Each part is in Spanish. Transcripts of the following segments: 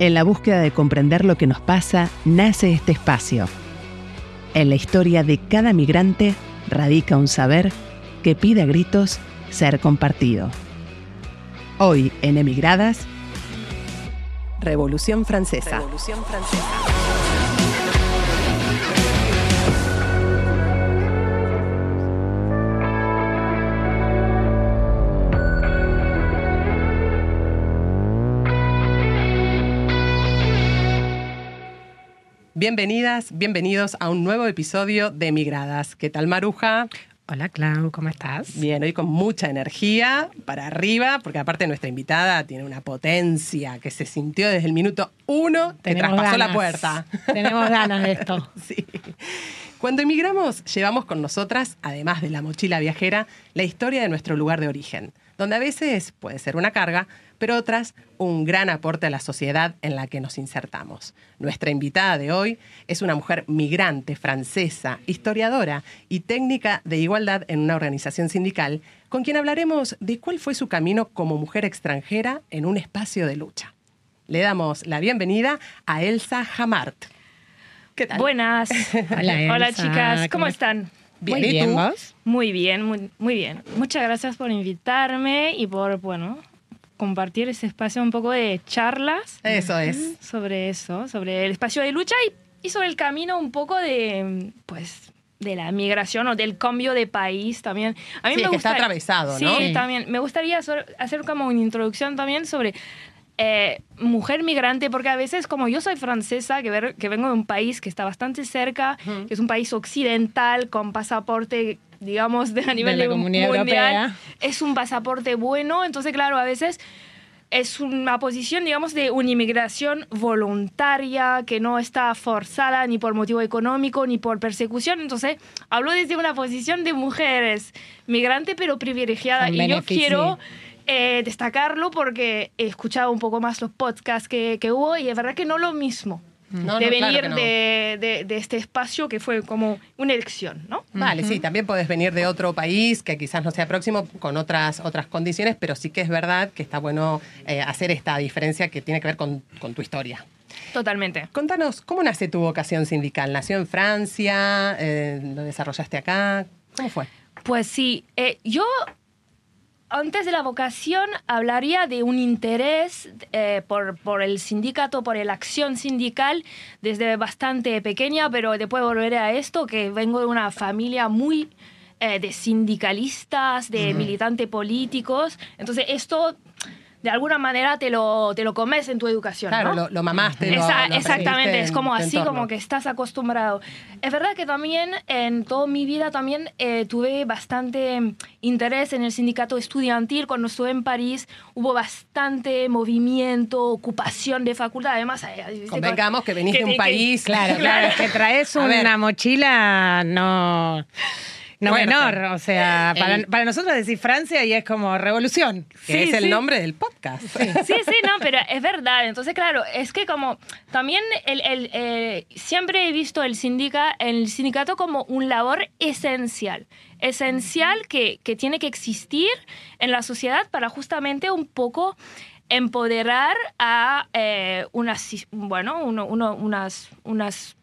En la búsqueda de comprender lo que nos pasa, nace este espacio. En la historia de cada migrante radica un saber que pide a gritos ser compartido. Hoy en Emigradas, Revolución Francesa. Revolución Francesa. Bienvenidas, bienvenidos a un nuevo episodio de Emigradas. ¿Qué tal, Maruja? Hola, Clau, ¿cómo estás? Bien, hoy con mucha energía para arriba, porque aparte nuestra invitada tiene una potencia que se sintió desde el minuto uno que traspasó la puerta. Tenemos ganas de esto. sí. Cuando emigramos, llevamos con nosotras, además de la mochila viajera, la historia de nuestro lugar de origen, donde a veces puede ser una carga, pero otras un gran aporte a la sociedad en la que nos insertamos. Nuestra invitada de hoy es una mujer migrante francesa, historiadora y técnica de igualdad en una organización sindical, con quien hablaremos de cuál fue su camino como mujer extranjera en un espacio de lucha. Le damos la bienvenida a Elsa Hamart. ¿Qué tal? Buenas. Hola, chicas, ¿cómo, están? Bien, muy bien, Muy bien, muy, muy bien. Muchas gracias por invitarme y por, bueno, compartir ese espacio un poco de charlas. Eso es. Sobre eso, sobre el espacio de lucha y, sobre el camino un poco de, pues, de la migración o del cambio de país también. A mí me que está atravesado, ¿no? Sí, también. Me gustaría hacer como una introducción también sobre eh, mujer migrante, porque a veces como yo soy francesa, que, ver, que vengo de un país que está bastante cerca, que es un país occidental con pasaporte digamos, de, a nivel de la comunidad mundial, es un pasaporte bueno. Entonces, claro, a veces es una posición, digamos, de una inmigración voluntaria que no está forzada ni por motivo económico ni por persecución. Entonces, hablo desde una posición de mujeres migrante pero privilegiada. y yo quiero eh, destacarlo porque he escuchado un poco más los podcasts que, que hubo y es verdad que no lo mismo de venir de, este espacio que fue como una elección, ¿no? Vale, sí, también puedes venir de otro país que quizás no sea próximo con otras, otras condiciones, pero sí que es verdad que está bueno eh, hacer esta diferencia que tiene que ver con, tu historia. Totalmente. Contanos, ¿cómo nace tu vocación sindical? ¿Nació en Francia? Eh, ¿Lo desarrollaste acá? ¿Cómo fue? Pues sí, eh, yo antes de la vocación hablaría de un interés eh, por, por, el sindicato, por la acción sindical desde bastante pequeña, pero después volveré a esto, que vengo de una familia muy eh, de sindicalistas, de militantes políticos. Entonces esto de alguna manera te lo, te lo comes en tu educación. Claro, lo, mamaste. exactamente, es como así, como que estás acostumbrado. Es verdad que también en toda mi vida también eh, tuve bastante interés en el sindicato estudiantil. Cuando estuve en París hubo bastante movimiento, ocupación de facultad. Además, eh, convengamos que venís de un país. claro, claro, que traes una mochila no no menor. O sea, para, nosotros decir Francia y es como revolución, que es el nombre del podcast. Sí. sí, no, pero es verdad. Entonces, claro, es que como también el, eh, siempre he visto el, sindica, el sindicato como un labor esencial. Esencial que, que tiene que existir en la sociedad para justamente un poco empoderar a eh, unas, bueno, uno, unas, unas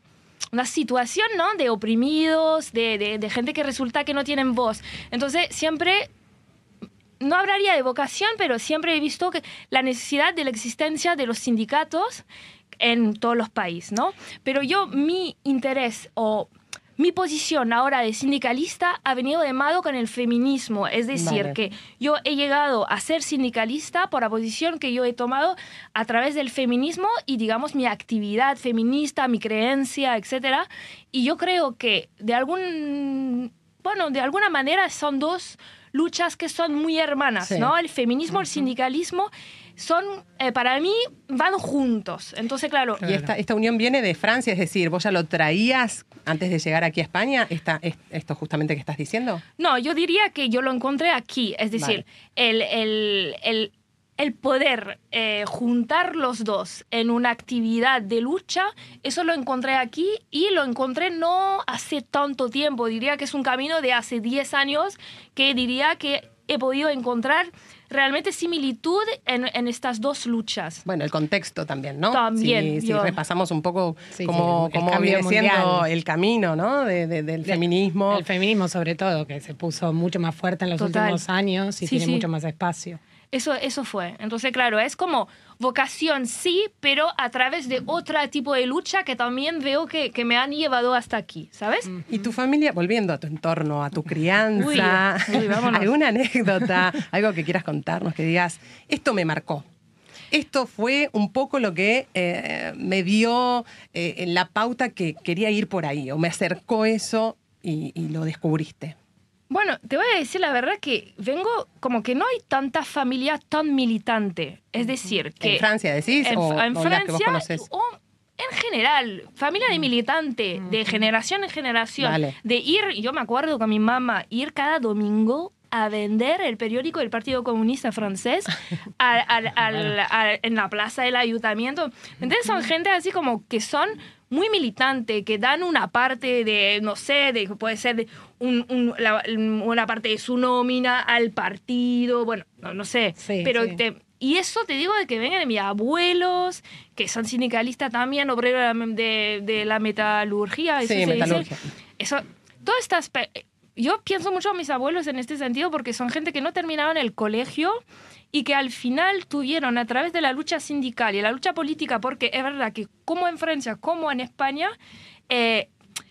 una situación, ¿no? De oprimidos, de, de, gente que resulta que no tienen voz. Entonces, siempre no hablaría de vocación, pero siempre he visto que la necesidad de la existencia de los sindicatos en todos los países, ¿no? Pero yo, mi interés o mi posición ahora de sindicalista ha venido de mano con el feminismo, es decir, que yo he llegado a ser sindicalista por la posición que yo he tomado a través del feminismo y digamos mi actividad feminista, mi creencia, etc. Y yo creo que de algún bueno, de alguna manera son dos luchas que son muy hermanas, ¿no? El feminismo, el sindicalismo son, eh, para mí, van juntos. Entonces, claro. ¿Y esta, esta, unión viene de Francia? Es decir, ¿vos ya lo traías antes de llegar aquí a España? Esta, ¿Esto justamente que estás diciendo? No, yo diría que yo lo encontré aquí. Es decir, el, el, el, el, poder eh, juntar los dos en una actividad de lucha, eso lo encontré aquí y lo encontré no hace tanto tiempo. Diría que es un camino de hace 10 años que diría que he podido encontrar realmente similitud en, estas dos luchas. Bueno, el contexto también, ¿no? También. Si, repasamos un poco cómo, viene siendo el camino, ¿no? del feminismo. El feminismo, sobre todo, que se puso mucho más fuerte en los últimos años y tiene mucho más espacio. Eso, eso fue. Entonces, claro, es como vocación sí, pero a través de otro tipo de lucha que también veo que, que me han llevado hasta aquí, ¿sabes? Y tu familia, volviendo a tu entorno, a tu crianza, ¿alguna anécdota, algo que quieras contarnos, que digas, esto me marcó? Esto fue un poco lo que eh, me dio eh, la pauta que quería ir por ahí, o me acercó eso y lo descubriste. Bueno, te voy a decir la verdad que vengo como que no hay tanta familia tan militante. Es decir, que... ¿En Francia decís? En, o, en Francia o en general, familia de militante, de generación en generación. De ir, yo me acuerdo con mi mamá, ir cada domingo a vender el periódico del Partido Comunista Francés en la plaza del ayuntamiento. Entonces son gente así como que son muy militante, que dan una parte de, no sé, de puede ser una parte de su nómina al partido, bueno, no, sé, pero y eso te digo de que vengan de mis abuelos, que son sindicalistas también, obreros de, de, la metalurgia. Eso sí, metalurgia. Eso, todas estas... Yo pienso mucho a mis abuelos en este sentido porque son gente que no terminaron el colegio y que al final tuvieron a través de la lucha sindical y la lucha política, porque es verdad que como en Francia como en España, eh,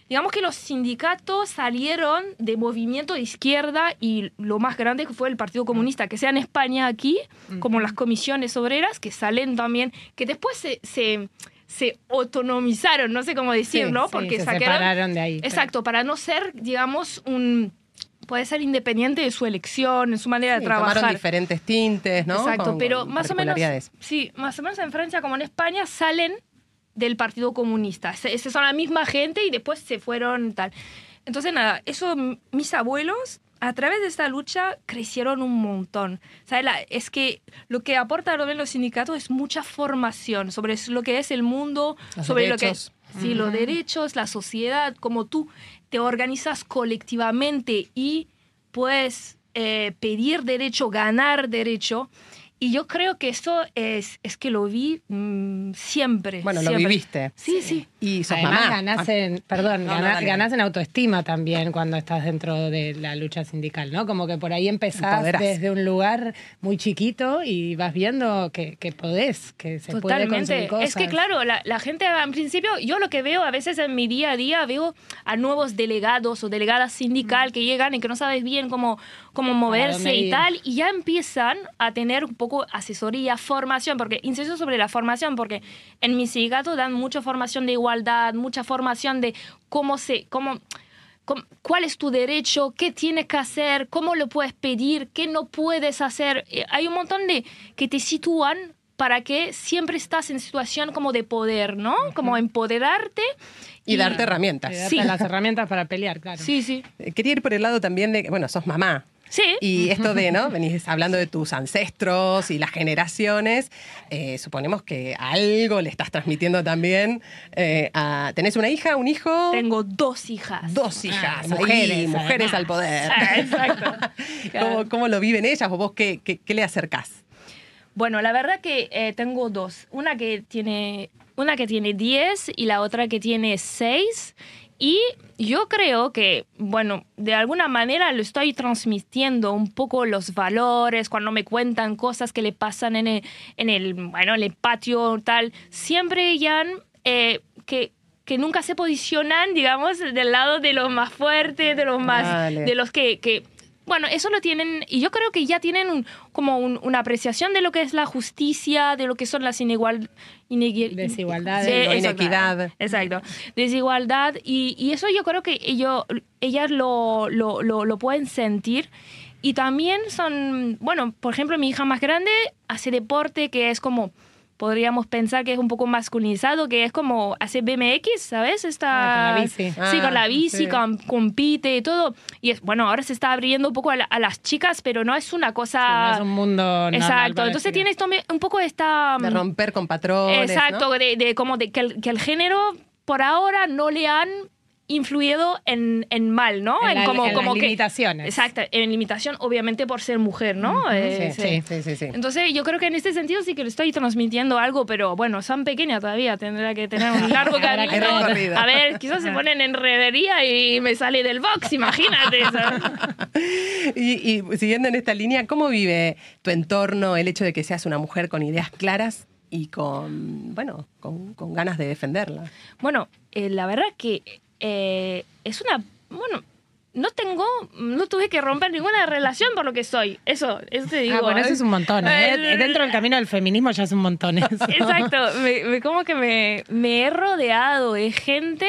digamos que los sindicatos salieron de movimiento de izquierda y lo más grande que fue el Partido Comunista, que sea en España aquí, como las comisiones obreras, que salen también, que después se, se, autonomizaron, no sé cómo decirlo, porque se separaron de ahí. Exacto, para no ser, digamos, un puede ser independiente de su elección, en su manera de trabajar. Tomaron diferentes tintes, ¿no? Exacto, pero más o menos, sí, más o menos en Francia como en España salen del Partido Comunista. Son la misma gente y después se fueron tal. Entonces, nada, eso mis abuelos a través de esta lucha crecieron un montón. es que lo que aporta los sindicatos es mucha formación sobre lo que es el mundo, sobre lo que es sí, los derechos, la sociedad, como tú te organizas colectivamente y puedes eh, pedir derecho, ganar derecho. Y yo creo que eso es, es que lo vi mm, siempre. Bueno, lo viviste. Sí, sí. Y sos Además, Ganás en, perdón, ganás, en autoestima también cuando estás dentro de la lucha sindical, ¿no? Como que por ahí empezás desde un lugar muy chiquito y vas viendo que, que podés, que se puede conseguir cosas. Es que claro, la, la gente en principio, yo lo que veo a veces en mi día a día, veo a nuevos delegados o delegadas sindical mm. que llegan y que no sabes bien cómo, cómo moverse y tal, y ya empiezan a tener un poco asesoría, formación, porque insisto sobre la formación, porque en mi sindicato dan mucha formación de igualdad, mucha formación de cómo se, cómo, cuál es tu derecho, qué tienes que hacer, cómo lo puedes pedir, qué no puedes hacer. Eh, hay un montón de que te sitúan para que siempre estás en situación como de poder, ¿no? Como empoderarte. Y, darte herramientas. sí. las herramientas para pelear, claro. Sí, sí. Eh, quería ir por el lado también de, bueno, sos mamá, Sí. Y esto de, ¿no? Venís hablando de tus ancestros y las generaciones. Eh, suponemos que algo le estás transmitiendo también. Eh, ¿Tenés una hija, un hijo? Tengo dos hijas. Dos hijas. mujeres. mujeres al poder. Ah, exacto. ¿Cómo, lo viven ellas o vos qué, qué, le acercás? Bueno, la verdad que eh, tengo dos. Una que tiene una que tiene 10 y la otra que tiene 6. Y yo creo que, bueno, de alguna manera lo estoy transmitiendo un poco los valores, cuando me cuentan cosas que le pasan en el, en el bueno, en el patio tal, siempre ya eh, que que nunca se posicionan, digamos, del lado de los más fuertes, de los más, de los que, que bueno, eso lo tienen, y yo creo que ya tienen como una apreciación de lo que es la justicia, de lo que son las inigual, desigualdades, inequidad. Exacto, desigualdad, y, eso yo creo que ellos, ellas lo, lo, lo pueden sentir. Y también son, bueno, por ejemplo, mi hija más grande hace deporte que es como podríamos pensar que es un poco masculinizado, que es como hace BMX, ¿sabes? Está, ah, con la bici. Sí, con la ah, bici, compite y todo. Y es, bueno, ahora se está abriendo un poco a, las chicas, pero no es una cosa... no es un mundo Exacto, entonces tiene esto un poco esta... De romper con patrones, Exacto, de, de, como de que que el género por ahora no le han influido en, en mal, ¿no? En, como, como limitaciones. Exacto, en limitación, obviamente por ser mujer, ¿no? sí, sí, sí, sí, Entonces, yo creo que en este sentido sí que le estoy transmitiendo algo, pero bueno, son pequeñas todavía, tendrá que tener un largo camino. A ver, quizás se ponen en revería y me sale del box, imagínate. y, y siguiendo en esta línea, ¿cómo vive tu entorno el hecho de que seas una mujer con ideas claras y con, bueno, con, con ganas de defenderla? Bueno, eh, la verdad que eh, es una, bueno, no tengo, no tuve que romper ninguna relación por lo que soy. Eso, eso te digo. Ah, bueno, eso es un montón. ¿eh? Dentro del camino del feminismo ya es un montón. Exacto. Me, como que me, me, he rodeado de gente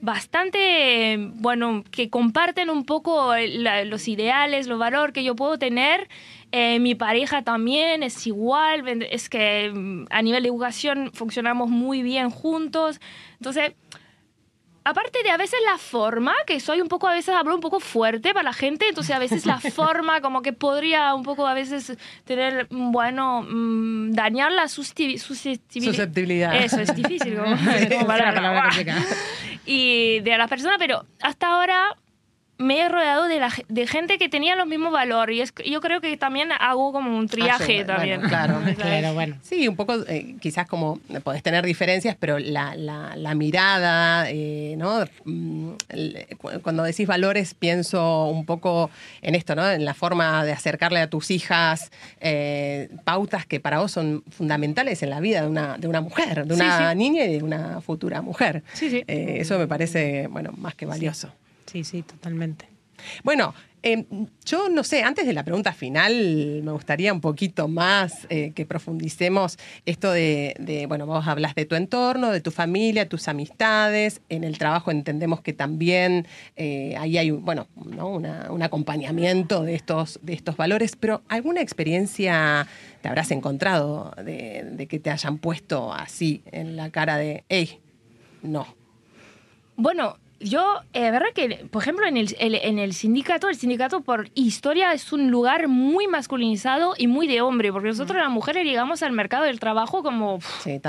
bastante, bueno, que comparten un poco los ideales, los valores que yo puedo tener. Eh, mi pareja también es igual. Es que mm, a nivel de educación funcionamos muy bien juntos. Entonces aparte de a veces la forma, que soy un poco, a veces hablo un poco fuerte para la gente, entonces a veces la forma como que podría un poco a veces tener, bueno, mm, dañar la susceptibilidad. Eso es difícil. Como, y de la persona, pero hasta ahora me he rodeado de, la, de gente que tenía los mismos valores y es, yo creo que también hago como un triaje también. claro, claro, bueno. Sí, un poco, eh, quizás como podés tener diferencias, pero la, la, mirada, eh, ¿no? Mm, cuando decís valores pienso un poco en esto, ¿no? En la forma de acercarle a tus hijas eh, pautas que para vos son fundamentales en la vida de una, de una mujer, de una niña y de una futura mujer. Sí, sí. eso me parece, bueno, más que valioso. Sí, sí, totalmente. Bueno, em, yo no sé, antes de la pregunta final, me gustaría un poquito más eh, que profundicemos esto de, bueno, vos hablas de tu entorno, de tu familia, tus amistades, en el trabajo entendemos que también eh, ahí hay, bueno, un acompañamiento de estos, de estos valores, pero ¿alguna experiencia te habrás encontrado de, de que te hayan puesto así en la cara de, hey, no? Bueno, yo, eh, verdad que, por ejemplo, en el, en el sindicato, el sindicato por historia es un lugar muy masculinizado y muy de hombre, porque nosotros las mujeres llegamos al mercado del trabajo como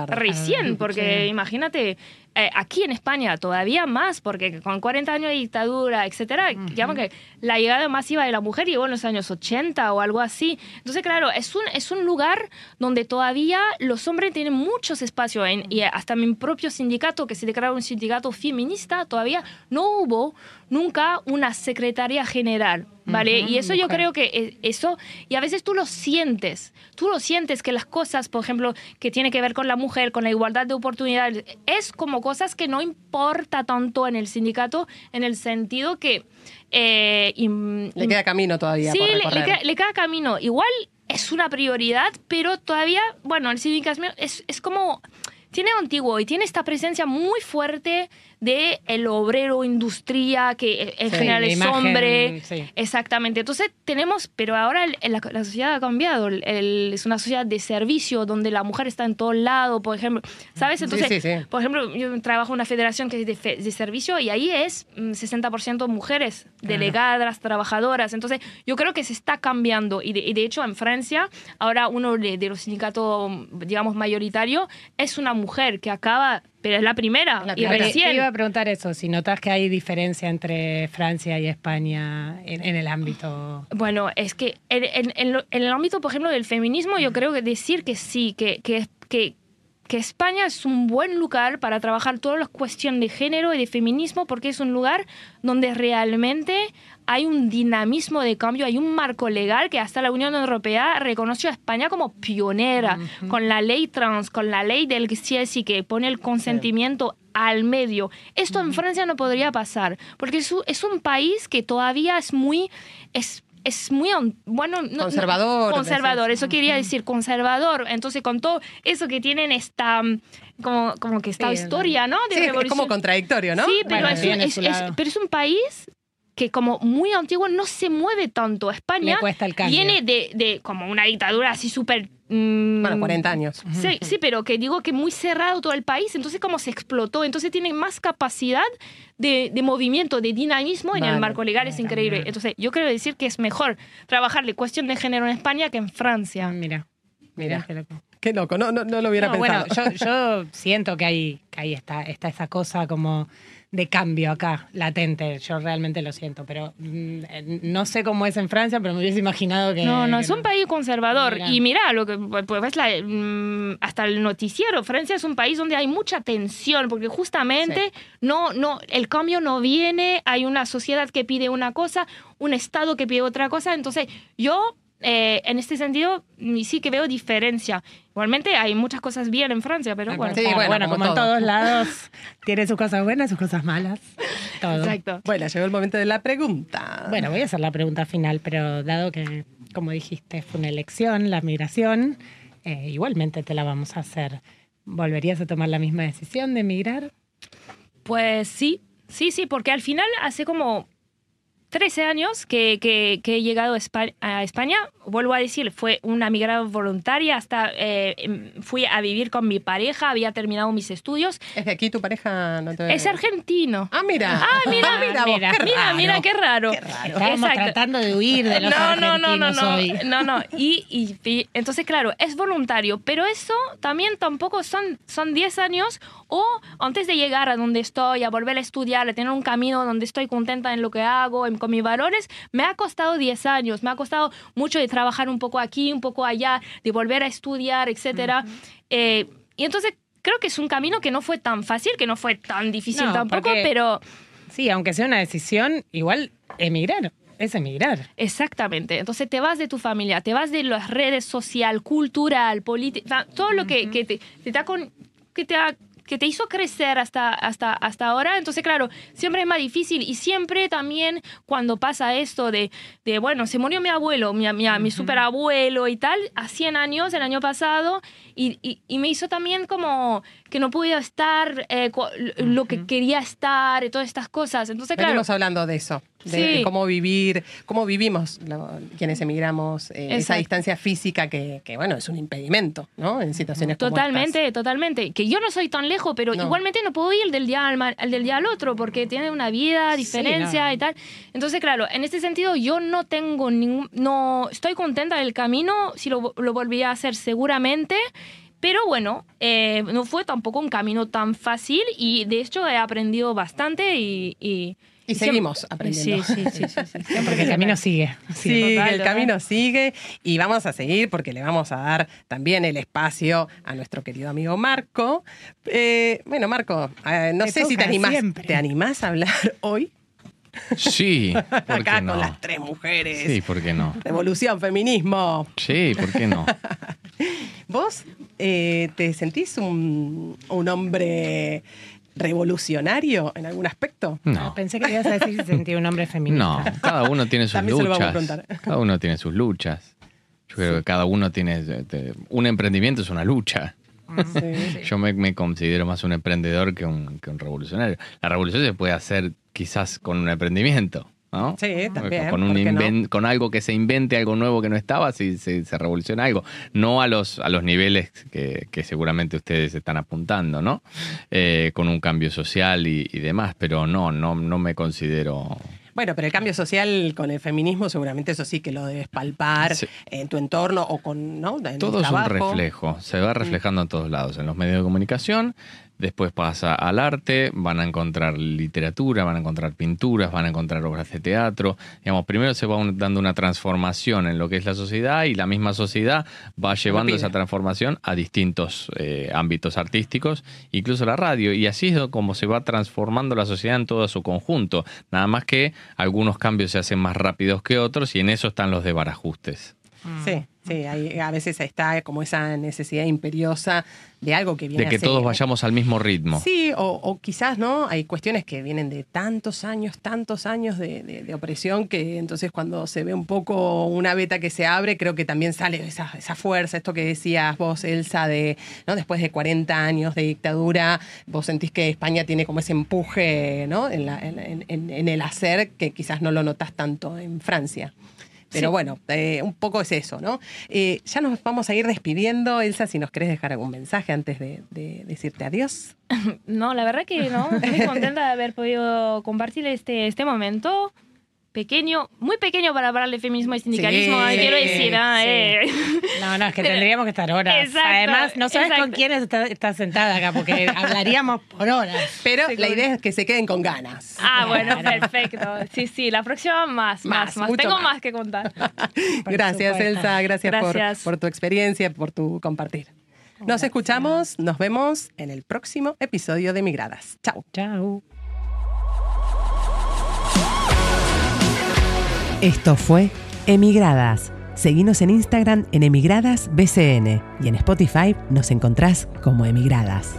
recién, porque imagínate, eh, aquí en España todavía más, porque con 40 años de dictadura, etcétera, digamos que la llegada masiva de la mujer llegó en los años 80 o algo así. Entonces, claro, es un, es un lugar donde todavía los hombres tienen muchos espacios, en, y hasta mi propio sindicato, que se declara un sindicato feminista, todavía no hubo nunca una secretaria general, ¿vale? y eso yo creo que eso, y a veces tú lo sientes, tú lo sientes que las cosas, por ejemplo, que tiene que ver con la mujer, con la igualdad de oportunidades, es como cosas que no importa tanto en el sindicato, en el sentido que... Eh, le queda camino todavía. Sí, le, queda, le, queda, camino. Igual es una prioridad, pero todavía, bueno, el sindicato es, es como tiene antiguo y tiene esta presencia muy fuerte de el obrero industria que en general es hombre. exactamente. Entonces tenemos pero ahora la, sociedad ha cambiado. Es una sociedad de servicio donde la mujer está en todo lado por ejemplo. Sabes entonces por ejemplo yo trabajo en una federación que es de, servicio y ahí es 60% mm, mujeres delegadas trabajadoras. Entonces yo creo que se está cambiando. Y de, hecho en Francia ahora uno de, de los sindicatos digamos mayoritario es una mujer que acaba pero es la primera. y recién. Te iba a preguntar eso, si notas que hay diferencia entre Francia y España en, el ámbito. Bueno, es que en, el ámbito, por ejemplo, del feminismo, yo creo que decir que sí, que, que, que, que España es un buen lugar para trabajar todas las cuestiones de género y de feminismo, porque es un lugar donde realmente hay un dinamismo de cambio, hay un marco legal que hasta la Unión Europea reconoció a España como pionera, con la ley trans, con la ley del CSI que pone el consentimiento al medio. Esto en Francia no podría pasar, porque es un, país que todavía es muy... Es, es muy, bueno, conservador. conservador, eso quería decir, conservador. Entonces, con todo eso que tienen esta, como, como que esta historia, ¿no? De sí, es como contradictorio, ¿no? Sí, pero, es, pero es un país que como muy antiguo no se mueve tanto. España viene de, de, como una dictadura así súper... Mm, bueno, 40 años. Sí, sí, pero que digo que muy cerrado todo el país, entonces como se explotó, entonces tiene más capacidad de, de movimiento, de dinamismo en el marco legal, es increíble. Entonces yo quiero decir que es mejor trabajarle cuestión de género en España que en Francia. Mira, mira, qué loco. Qué loco, no, no, lo hubiera pensado. Bueno, yo, yo siento que hay, que ahí está, está esa cosa como de cambio acá, latente. Yo realmente lo siento, pero mm, no sé cómo es en Francia, pero me hubiese imaginado que. No, no, es un país conservador. Y mira, lo que pues ves la, mm, hasta el noticiero, Francia es un país donde hay mucha tensión, porque justamente no, no, el cambio no viene, hay una sociedad que pide una cosa, un Estado que pide otra cosa. Entonces, yo eh, en este sentido, sí que veo diferencia. Igualmente hay muchas cosas bien en Francia, pero bueno. bueno, como, en todos lados, tiene sus cosas buenas, sus cosas malas. Todo. Exacto. Bueno, llegó el momento de la pregunta. Bueno, voy a hacer la pregunta final, pero dado que, como dijiste, fue una elección, la migración, eh, igualmente te la vamos a hacer. ¿Volverías a tomar la misma decisión de emigrar? Pues sí, sí, sí, porque al final hace como 13 años que, que, he llegado a España, vuelvo a decir, fue una migrada voluntaria, hasta eh, em, fui a vivir con mi pareja, había terminado mis estudios. ¿Es de aquí tu pareja? No Es argentino. Ah, mira. Ah, mira, mira, mira, qué mira, mira, qué raro. Qué raro. Estábamos tratando de huir de los no, no, no, no, no, no, no. Y, y, entonces, claro, es voluntario, pero eso también tampoco son, son 10 años o antes de llegar a donde estoy, a volver a estudiar, a tener un camino donde estoy contenta en lo que hago, con mis valores, me ha costado 10 años, me ha costado mucho de trabajar un poco aquí, un poco allá, de volver a estudiar, etc. Eh, y entonces creo que es un camino que no fue tan fácil, que no fue tan difícil tampoco, pero... Sí, aunque sea una decisión, igual emigrar es emigrar. Exactamente. Entonces te vas de tu familia, te vas de las redes social, cultural, política, todo lo que, que te, te, con, que te ha que te hizo crecer hasta, hasta, hasta ahora. Entonces, claro, siempre es más difícil y siempre también cuando pasa esto de, de bueno, se murió mi abuelo, mi, mi, mi superabuelo y tal, a 100 años el año pasado y, y, me hizo también como que no podía estar eh, lo que quería estar y todas estas cosas. Entonces, claro. Venimos hablando de eso de, cómo vivir, cómo vivimos quienes emigramos, eh, esa distancia física que, bueno, es un impedimento, ¿no? En situaciones totalmente, como Totalmente, Que yo no soy tan lejos, pero igualmente no puedo ir del día al, del día al otro porque tiene una vida, diferencia y tal. Entonces, claro, en este sentido yo no tengo ningún, no, estoy contenta del camino, si lo, lo volví a hacer seguramente. Pero bueno, eh, no fue tampoco un camino tan fácil y de hecho he aprendido bastante y y seguimos aprendiendo. Sí, sí, sí, sí, Porque el camino sigue. Sí, el camino sigue y vamos a seguir porque le vamos a dar también el espacio a nuestro querido amigo Marco. Eh, bueno, Marco, eh, no sé si te animás, ¿te animás a hablar hoy? Sí, ¿por Acá no? con las tres mujeres. Sí, ¿por qué no? Revolución, feminismo. Sí, ¿por qué no? ¿Vos eh, te sentís un, un hombre revolucionario en algún aspecto? No. Ah, pensé que ibas a decir que sentía un hombre feminista. No, cada uno tiene sus luchas. Cada uno tiene sus luchas. Yo creo que cada uno tiene. Este, un emprendimiento es una lucha. Yo me, considero más un emprendedor que un, que un revolucionario. La revolución se puede hacer quizás con un emprendimiento. ¿No? Sí, también. Con, un con algo que se invente, algo nuevo que no estaba, si se, revoluciona algo. No a los, a los niveles que, seguramente ustedes están apuntando, ¿no? Eh, con un cambio social y, demás, pero no, no, no me considero. Bueno, pero el cambio social con el feminismo seguramente eso sí que lo debes palpar en tu entorno o con, ¿no? Todo es un reflejo, se va reflejando en todos lados, en los medios de comunicación, Después pasa al arte, van a encontrar literatura, van a encontrar pinturas, van a encontrar obras de teatro. Digamos, primero se va dando una transformación en lo que es la sociedad y la misma sociedad va llevando esa transformación a distintos eh, ámbitos artísticos, incluso la radio. Y así es como se va transformando la sociedad en todo su conjunto. Nada más que algunos cambios se hacen más rápidos que otros y en eso están los de barajustes. Sí. Sí, a veces está como esa necesidad imperiosa de algo que viene De que todos vayamos al mismo ritmo. Sí, o, quizás, ¿no? Hay cuestiones que vienen de tantos años, tantos años de, opresión, que entonces cuando se ve un poco una beta que se abre, creo que también sale esa, esa fuerza, esto que decías vos, Elsa, de, ¿no? Después de 40 años de dictadura, vos sentís que España tiene como ese empuje, ¿no? En, en el hacer que quizás no lo notas tanto en Francia. Pero bueno, eh, un poco es eso, ¿no? Eh, ya nos vamos a ir despidiendo. Elsa, si nos querés dejar algún mensaje antes de, de decirte adiós. No, la verdad que no. Estoy contenta de haber podido compartir este, este momento pequeño, muy pequeño para hablar de feminismo y sindicalismo, quiero decir. Ah, eh. No, no, es que tendríamos que estar horas. Además, no sabes con quién estás sentada acá, porque hablaríamos por horas. Pero la idea es que se queden con ganas. Ah, bueno, perfecto. Sí, sí, la próxima más, más, más. Tengo más. que contar. gracias, Elsa, gracias, Por, por tu experiencia, por tu compartir. Nos escuchamos, nos vemos en el próximo episodio de Migradas. Chao. Chao. Esto fue Emigradas. Seguinos en Instagram en Emigradas BCN y en Spotify nos encontrás como Emigradas.